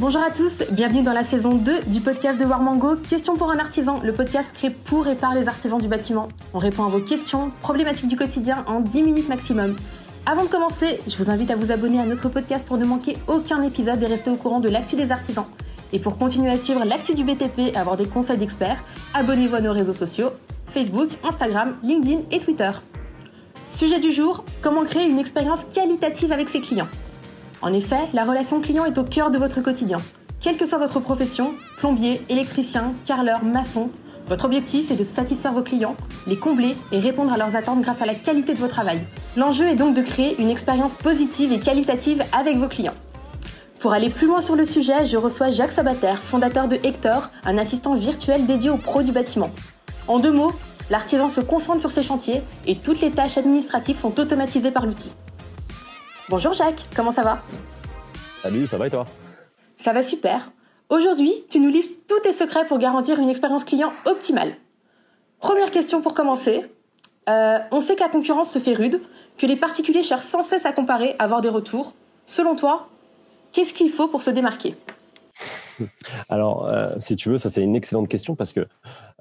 Bonjour à tous, bienvenue dans la saison 2 du podcast de Warmango. Question pour un artisan, le podcast créé pour et par les artisans du bâtiment. On répond à vos questions, problématiques du quotidien en 10 minutes maximum. Avant de commencer, je vous invite à vous abonner à notre podcast pour ne manquer aucun épisode et rester au courant de l'actu des artisans. Et pour continuer à suivre l'actu du BTP et avoir des conseils d'experts, abonnez-vous à nos réseaux sociaux Facebook, Instagram, LinkedIn et Twitter. Sujet du jour, comment créer une expérience qualitative avec ses clients? En effet, la relation client est au cœur de votre quotidien. Quelle que soit votre profession, plombier, électricien, carreleur, maçon, votre objectif est de satisfaire vos clients, les combler et répondre à leurs attentes grâce à la qualité de votre travail. L'enjeu est donc de créer une expérience positive et qualitative avec vos clients. Pour aller plus loin sur le sujet, je reçois Jacques Sabater, fondateur de Hector, un assistant virtuel dédié aux pros du bâtiment. En deux mots, l'artisan se concentre sur ses chantiers et toutes les tâches administratives sont automatisées par l'outil. Bonjour Jacques, comment ça va? Salut, ça va et toi? Ça va super. Aujourd'hui, tu nous livres tous tes secrets pour garantir une expérience client optimale. Première question pour commencer. Euh, on sait que la concurrence se fait rude, que les particuliers cherchent sans cesse à comparer, à avoir des retours. Selon toi, qu'est-ce qu'il faut pour se démarquer? Alors, euh, si tu veux, ça c'est une excellente question parce que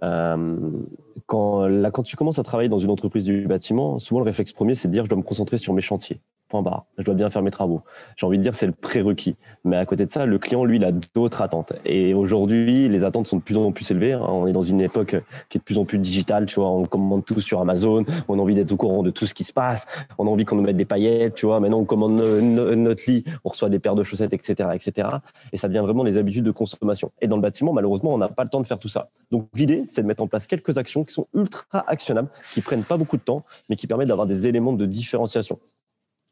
quand, là, quand tu commences à travailler dans une entreprise du bâtiment, souvent le réflexe premier, c'est de dire je dois me concentrer sur mes chantiers. Point barre. Je dois bien faire mes travaux. J'ai envie de dire c'est le prérequis. Mais à côté de ça, le client, lui, il a d'autres attentes. Et aujourd'hui, les attentes sont de plus en plus élevées. Hein. On est dans une époque qui est de plus en plus digitale. Tu vois, on commande tout sur Amazon. On a envie d'être au courant de tout ce qui se passe. On a envie qu'on nous mette des paillettes. Tu vois, maintenant on commande notre lit, on reçoit des paires de chaussettes, etc., etc. Et ça devient vraiment les habitudes de consommation. Et dans le bâtiment, malheureusement, on n'a pas le temps de faire tout ça. Donc l'idée, c'est de mettre en place quelques actions qui sont ultra actionnables, qui prennent pas beaucoup de temps, mais qui permettent d'avoir des éléments de différenciation.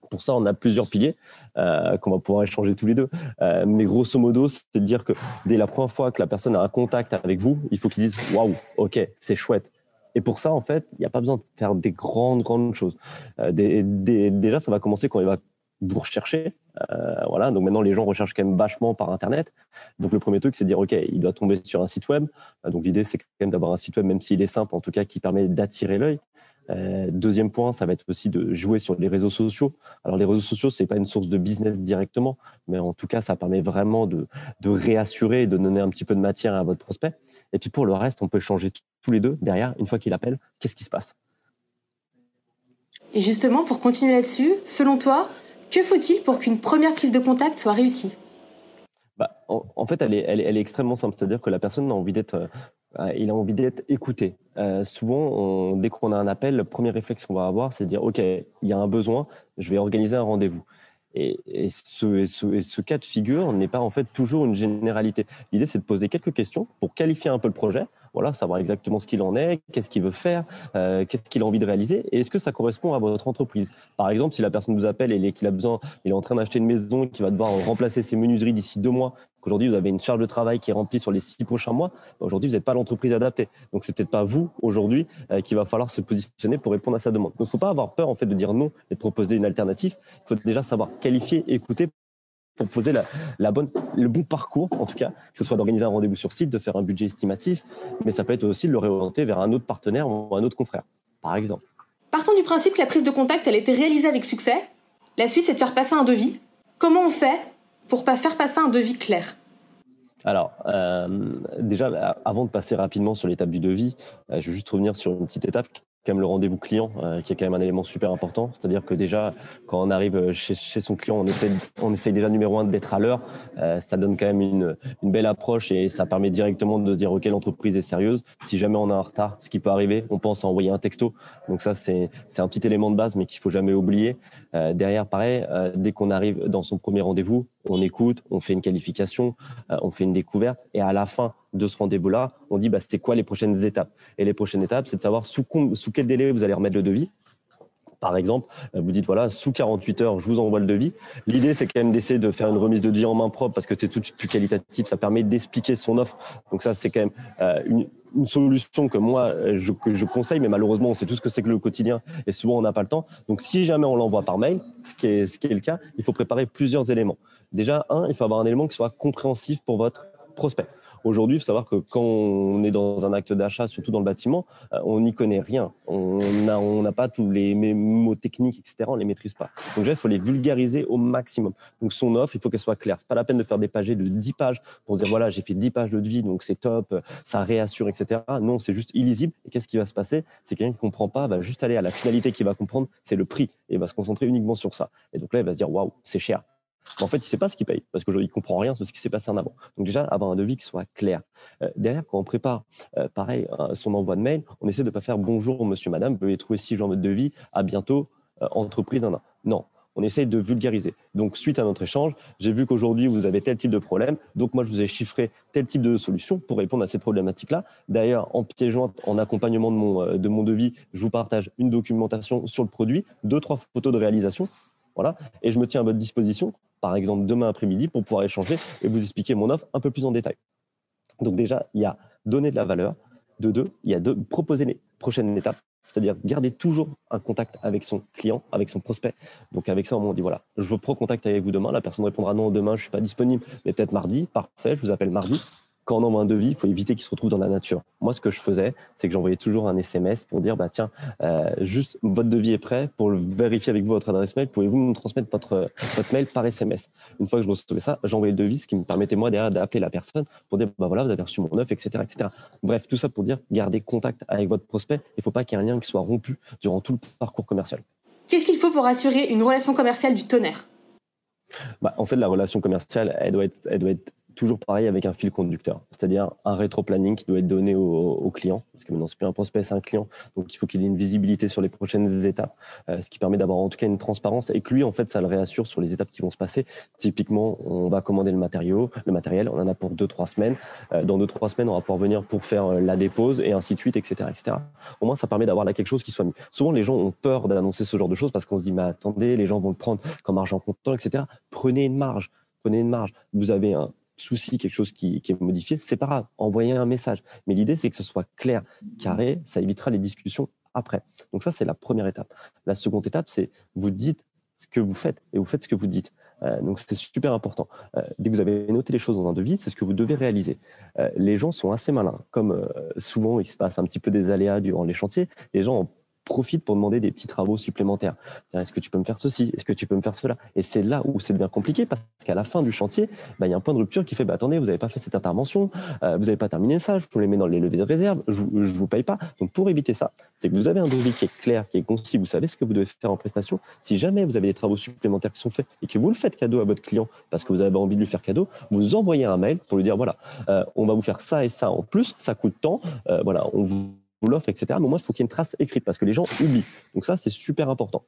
Pour ça, on a plusieurs piliers euh, qu'on va pouvoir échanger tous les deux. Euh, mais grosso modo, c'est de dire que dès la première fois que la personne a un contact avec vous, il faut qu'il dise waouh, ok, c'est chouette. Et pour ça, en fait, il n'y a pas besoin de faire des grandes, grandes choses. Euh, déjà, ça va commencer quand il va vous rechercher. Voilà. Donc maintenant, les gens recherchent quand même vachement par Internet. Donc le premier truc, c'est de dire, OK, il doit tomber sur un site web. donc l'idée, c'est quand même d'avoir un site web, même s'il est simple, en tout cas, qui permet d'attirer l'œil. Euh, deuxième point, ça va être aussi de jouer sur les réseaux sociaux. Alors les réseaux sociaux, c'est pas une source de business directement, mais en tout cas, ça permet vraiment de, de réassurer et de donner un petit peu de matière à votre prospect. Et puis pour le reste, on peut changer tous les deux derrière. Une fois qu'il appelle, qu'est-ce qui se passe? Et justement, pour continuer là-dessus, selon toi, que faut-il pour qu'une première prise de contact soit réussie? Bah, en, fait, elle est, extrêmement simple. C'est-à-dire que la personne a envie d'être euh, il a envie d'être écouté. Euh, souvent, dès qu'on a un appel, le premier réflexe qu'on va avoir, c'est de dire OK, il y a un besoin, je vais organiser un rendez-vous. Et, ce, cas de figure n'est pas en fait toujours une généralité. L'idée, c'est de poser quelques questions pour qualifier un peu le projet, voilà, savoir exactement ce qu'il en est, qu'est-ce qu'il veut faire, euh, qu'est-ce qu'il a envie de réaliser, et est-ce que ça correspond à votre entreprise. Par exemple, si la personne vous appelle et qu'il a besoin, il est en train d'acheter une maison, qui va devoir remplacer ses menuiseries d'ici deux mois, qu'aujourd'hui vous avez une charge de travail qui est remplie sur les six prochains mois, bah, aujourd'hui vous n'êtes pas l'entreprise adaptée. Donc c'est peut-être pas vous aujourd'hui euh, qu'il va falloir se positionner pour répondre à sa demande. Donc faut pas avoir peur en fait de dire non et de proposer une alternative. Il faut déjà savoir qualifier, écouter pour le bon parcours, en tout cas, que ce soit d'organiser un rendez-vous sur site, de faire un budget estimatif, mais ça peut être aussi de le réorienter vers un autre partenaire ou un autre confrère, par exemple. Partons du principe que la prise de contact, elle a été réalisée avec succès. La suite, c'est de faire passer un devis. Comment on fait pour pas faire passer un devis clair. Alors, euh, déjà, avant de passer rapidement sur l'étape du devis, euh, je vais juste revenir sur une petite étape quand même le rendez-vous client, euh, qui est quand même un élément super important. C'est-à-dire que déjà, quand on arrive chez, chez son client, on essaie, on essaye déjà numéro un d'être à l'heure. Euh, ça donne quand même une, une, belle approche et ça permet directement de se dire ok, l'entreprise est sérieuse. Si jamais on a un retard, ce qui peut arriver, on pense à envoyer un texto. Donc ça, c'est un petit élément de base, mais qu'il faut jamais oublier. Euh, derrière, pareil, euh, dès qu'on arrive dans son premier rendez-vous, on écoute, on fait une qualification, euh, on fait une découverte, et à la fin de ce rendez-vous-là, on dit bah, c'était quoi les prochaines étapes? Et les prochaines étapes, c'est de savoir sous, quel délai vous allez remettre le devis. Par exemple, vous dites voilà, sous 48 heures, je vous envoie le devis. L'idée, c'est quand même d'essayer de faire une remise de devis en main propre parce que c'est tout de suite plus qualitatif. Ça permet d'expliquer son offre. Donc ça, c'est quand même une, une solution que moi je, que je conseille, mais malheureusement on sait tout ce que c'est que le quotidien et souvent on n'a pas le temps. Donc si jamais on l'envoie par mail, ce qui, est, ce qui est le cas, il faut préparer plusieurs éléments. Déjà, un, il faut avoir un élément qui soit compréhensif pour votre prospect. Aujourd'hui, il faut savoir que quand on est dans un acte d'achat, surtout dans le bâtiment, euh, on n'y connaît rien. On n'a pas tous les mots techniques, etc. On ne les maîtrise pas. Donc, il faut les vulgariser au maximum. Donc, son offre, il faut qu'elle soit claire. C'est pas la peine de faire des pages de 10 pages pour dire voilà, j'ai fait 10 pages de devis, donc c'est top, ça réassure, etc. Non, c'est juste illisible. Et qu'est-ce qui va se passer? C'est quelqu'un qui comprend pas, va juste aller à la finalité qu'il va comprendre, c'est le prix, et va se concentrer uniquement sur ça. Et donc là, il va se dire waouh, c'est cher en fait, il ne sait pas ce qu'il paye parce qu'aujourd'hui, il ne comprend rien sur ce qui s'est passé en avant. Donc, déjà, avoir un devis qui soit clair. Euh, derrière, quand on prépare, euh, pareil, son envoi de mail, on essaie de ne pas faire bonjour, monsieur, madame, veuillez trouver ci genre de devis, à bientôt, euh, entreprise, non, non. On essaie de vulgariser. Donc, suite à notre échange, j'ai vu qu'aujourd'hui, vous avez tel type de problème. Donc, moi, je vous ai chiffré tel type de solution pour répondre à ces problématiques-là. D'ailleurs, en pied joint, en accompagnement de mon, de mon devis, je vous partage une documentation sur le produit, deux, trois photos de réalisation. Voilà. Et je me tiens à votre disposition par exemple demain après-midi, pour pouvoir échanger et vous expliquer mon offre un peu plus en détail. Donc déjà, il y a donner de la valeur. De deux, il y a de proposer les prochaines étapes, c'est-à-dire garder toujours un contact avec son client, avec son prospect. Donc avec ça, on dit voilà, je veux pro contact avec vous demain. La personne répondra non demain, je suis pas disponible, mais peut-être mardi. Parfait, je vous appelle mardi quand on envoie un devis, il faut éviter qu'il se retrouve dans la nature. Moi, ce que je faisais, c'est que j'envoyais toujours un SMS pour dire, bah tiens, euh, juste votre devis est prêt pour le vérifier avec vous votre adresse mail. Pouvez-vous me transmettre votre, votre mail par SMS Une fois que je recevais ça, j'envoyais le devis, ce qui me permettait moi derrière d'appeler la personne pour dire, bah voilà, vous avez reçu mon offre, etc., etc. Bref, tout ça pour dire, gardez contact avec votre prospect. Il ne faut pas qu'il y ait un lien qui soit rompu durant tout le parcours commercial. Qu'est-ce qu'il faut pour assurer une relation commerciale du tonnerre? Bah, en fait, la relation commerciale, elle doit être, elle doit être toujours pareil avec un fil conducteur, c'est-à-dire un rétro-planning qui doit être donné au, client, parce que maintenant c'est plus un prospect, c'est un client, donc il faut qu'il ait une visibilité sur les prochaines étapes, euh, ce qui permet d'avoir en tout cas une transparence et que lui en fait ça le réassure sur les étapes qui vont se passer. Typiquement, on va commander le matériau, le matériel, on en a pour deux trois semaines. Euh, dans deux trois semaines, on va pouvoir venir pour faire euh, la dépose et ainsi de suite, etc., etc. Au moins, ça permet d'avoir là quelque chose qui soit mis. Souvent, les gens ont peur d'annoncer ce genre de choses parce qu'on se dit mais attendez, les gens vont le prendre comme argent comptant, etc. Prenez une marge, prenez une marge. Vous avez un souci, quelque chose qui, est modifié, c'est pas grave, envoyez un message. Mais l'idée, c'est que ce soit clair, carré, ça évitera les discussions après. Donc ça, c'est la première étape. La seconde étape, c'est vous dites ce que vous faites et vous faites ce que vous dites. Euh, donc c'est super important. Euh, dès que vous avez noté les choses dans un devis, c'est ce que vous devez réaliser. Euh, les gens sont assez malins. Comme souvent il se passe un petit peu des aléas durant les chantiers, les gens ont profite pour demander des petits travaux supplémentaires. Est-ce que tu peux me faire ceci? Est-ce que tu peux me faire cela? Et c'est là où c'est devient compliqué parce qu'à la fin du chantier, bah, il y a un point de rupture qui fait bah, attendez, vous n'avez pas fait cette intervention, euh, vous n'avez pas terminé ça, je vous les mets dans les levées de réserve, je ne vous paye pas. Donc pour éviter ça, c'est que vous avez un devis qui est clair, qui est concis, vous savez ce que vous devez faire en prestation. Si jamais vous avez des travaux supplémentaires qui sont faits et que vous le faites cadeau à votre client parce que vous avez envie de lui faire cadeau, vous envoyez un mail pour lui dire voilà, euh, on va vous faire ça et ça en plus, ça coûte tant, euh, voilà, on vous l'offre, etc. Mais au moins, il faut qu'il y ait une trace écrite parce que les gens oublient. Donc ça, c'est super important.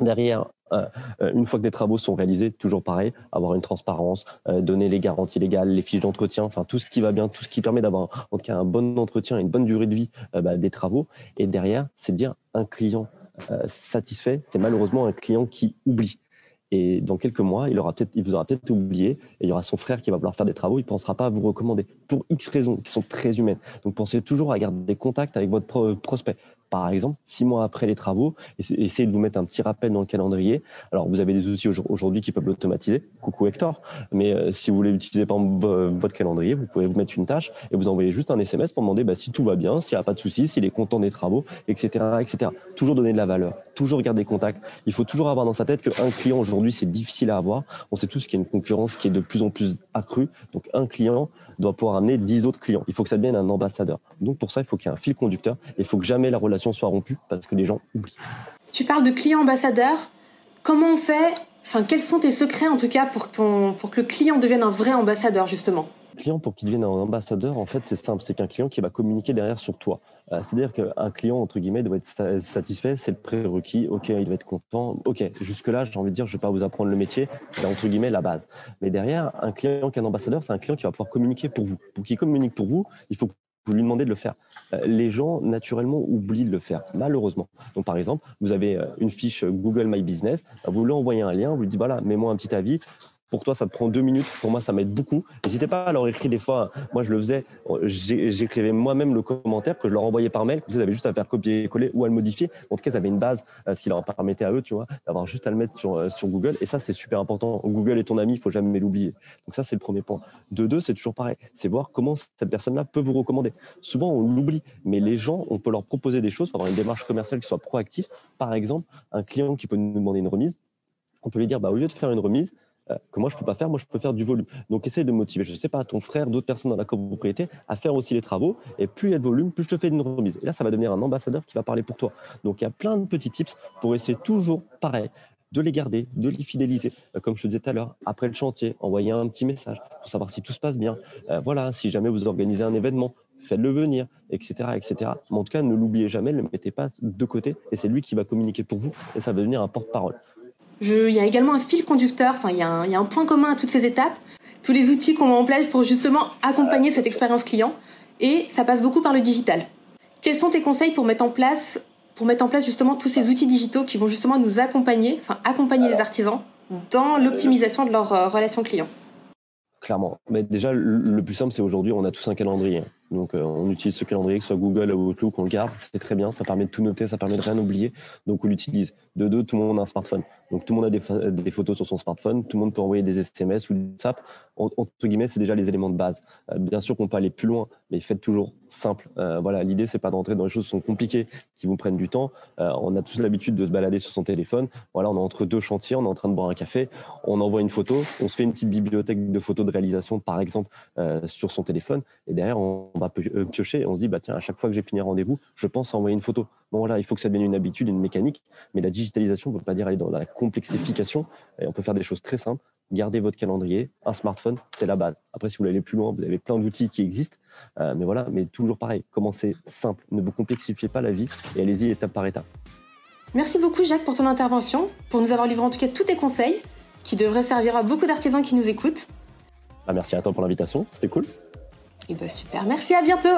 Derrière, euh, euh, une fois que les travaux sont réalisés, toujours pareil, avoir une transparence, euh, donner les garanties légales, les fiches d'entretien, enfin tout ce qui va bien, tout ce qui permet d'avoir en tout cas un bon entretien, une bonne durée de vie bah, des travaux. Et derrière, c'est dire un client satisfait, c'est malheureusement un client qui oublie. Et dans quelques mois, il, aura peut-être, il vous aura peut-être oublié et il y aura son frère qui va vouloir faire des travaux. Il ne pensera pas à vous recommander pour X raisons qui sont très humaines. Donc pensez toujours à garder des contacts avec votre prospect par exemple, six mois après les travaux, essayez de vous mettre un petit rappel dans le calendrier. Alors, vous avez des outils aujourd'hui qui peuvent l'automatiser. Coucou Hector. Mais euh, si vous voulez utiliser par votre calendrier, vous pouvez vous mettre une tâche et vous envoyer juste un SMS pour demander bah, si tout va bien, s'il n'y a pas de souci, s'il est content des travaux, etc., etc. Toujours donner de la valeur, toujours garder contact. Il faut toujours avoir dans sa tête qu'un client aujourd'hui, c'est difficile à avoir. On sait tous qu'il y a une concurrence qui est de plus en plus accrue. Donc, un client, doit pouvoir amener 10 autres clients. Il faut que ça devienne un ambassadeur. Donc pour ça, il faut qu'il y ait un fil conducteur. Il faut que jamais la relation soit rompue parce que les gens oublient. Tu parles de client ambassadeur. Comment on fait Enfin, quels sont tes secrets en tout cas pour, ton, pour que le client devienne un vrai ambassadeur justement? Client, pour qu'il devienne un ambassadeur, en fait, c'est simple. C'est qu'un client qui va communiquer derrière sur toi. Euh, c'est-à-dire qu'un client, entre guillemets, doit être satisfait, c'est le prérequis. OK, il doit être content. OK, jusque-là, j'ai envie de dire, je ne vais pas vous apprendre le métier. C'est entre guillemets la base. Mais derrière, un client qui est un ambassadeur, c'est un client qui va pouvoir communiquer pour vous. Pour qu'il communique pour vous, il faut vous lui demandez de le faire. Euh, les gens, naturellement, oublient de le faire, malheureusement. Donc, par exemple, vous avez euh, une fiche Google My Business, vous lui envoyez un lien, vous lui dites, voilà, mets-moi un petit avis, pour toi, ça te prend deux minutes. Pour moi, ça m'aide beaucoup. N'hésitez pas à leur écrire des fois. Moi, je le faisais. J'écrivais moi-même le commentaire que je leur envoyais par mail. Vous avez juste à faire copier-coller ou à le modifier. En tout cas, ils avaient une base, euh, ce qui leur permettait à eux, tu vois, d'avoir juste à le mettre sur, euh, Google. Et ça, c'est super important. Google est ton ami, il faut jamais l'oublier. Donc ça, c'est le premier point. De deux, c'est toujours pareil. C'est voir comment cette personne-là peut vous recommander. Souvent, on l'oublie, mais les gens, on peut leur proposer des choses, avoir une démarche commerciale qui soit proactive. Par exemple, un client qui peut nous demander une remise, on peut lui dire, bah, au lieu de faire une remise, que moi je peux pas faire, moi je peux faire du volume. Donc essaye de motiver, je sais pas, ton frère, d'autres personnes dans la copropriété à faire aussi les travaux. Et plus il y a de volume, plus je te fais une remise. Et là, ça va devenir un ambassadeur qui va parler pour toi. Donc il y a plein de petits tips pour essayer toujours pareil de les garder, de les fidéliser. Euh, comme je te disais tout à l'heure, après le chantier, envoyer un petit message pour savoir si tout se passe bien. Euh, voilà, si jamais vous organisez un événement, faites-le venir, etc., etc. Mais en tout cas, ne l'oubliez jamais, ne le mettez pas de côté, et c'est lui qui va communiquer pour vous, et ça va devenir un porte-parole il y a également un fil conducteur, enfin, il y, a un, point commun à toutes ces étapes, tous les outils qu'on met en place pour justement accompagner cette expérience client, et ça passe beaucoup par le digital. Quels sont tes conseils pour mettre en place, pour mettre en place justement tous ces outils digitaux qui vont justement nous accompagner, enfin accompagner les artisans dans l'optimisation de leur euh, relation client Clairement. Mais déjà, le plus simple, c'est aujourd'hui, on a tous un calendrier. Donc, euh, on utilise ce calendrier, que ce soit Google ou Outlook, on le garde, c'est très bien, ça permet de tout noter, ça permet de rien oublier. Donc, on l'utilise. De deux, tout le monde a un smartphone. Donc, tout le monde a des, photos sur son smartphone, tout le monde peut envoyer des SMS ou des WhatsApp. Entre guillemets, c'est déjà les éléments de base. Euh, bien sûr qu'on peut aller plus loin, mais faites toujours simple. Euh, voilà, l'idée, c'est pas d'entrer dans des choses qui sont compliquées, qui vous prennent du temps. on a tous l'habitude de se balader sur son téléphone. Voilà, on est entre deux chantiers, on est en train de boire un café, on envoie une photo, on se fait une petite bibliothèque de photos de réalisation, par exemple, sur son téléphone, et derrière, on va piocher on se dit, bah, tiens, à chaque fois que j'ai fini un rendez-vous, je pense à envoyer une photo. Bon, voilà, il faut que ça devienne une habitude, une mécanique, mais la digitalisation ne veut pas dire aller dans la complexification. Et on peut faire des choses très simples. Gardez votre calendrier, un smartphone, c'est la base. Après, si vous voulez aller plus loin, vous avez plein d'outils qui existent. Euh, mais voilà, mais toujours pareil, commencez simple. Ne vous complexifiez pas la vie et allez-y étape par étape. Merci beaucoup, Jacques, pour ton intervention, pour nous avoir livré en tout cas tous tes conseils qui devraient servir à beaucoup d'artisans qui nous écoutent. Bah, merci à toi pour l'invitation, c'était cool. Et eh bah ben, super, merci, à bientôt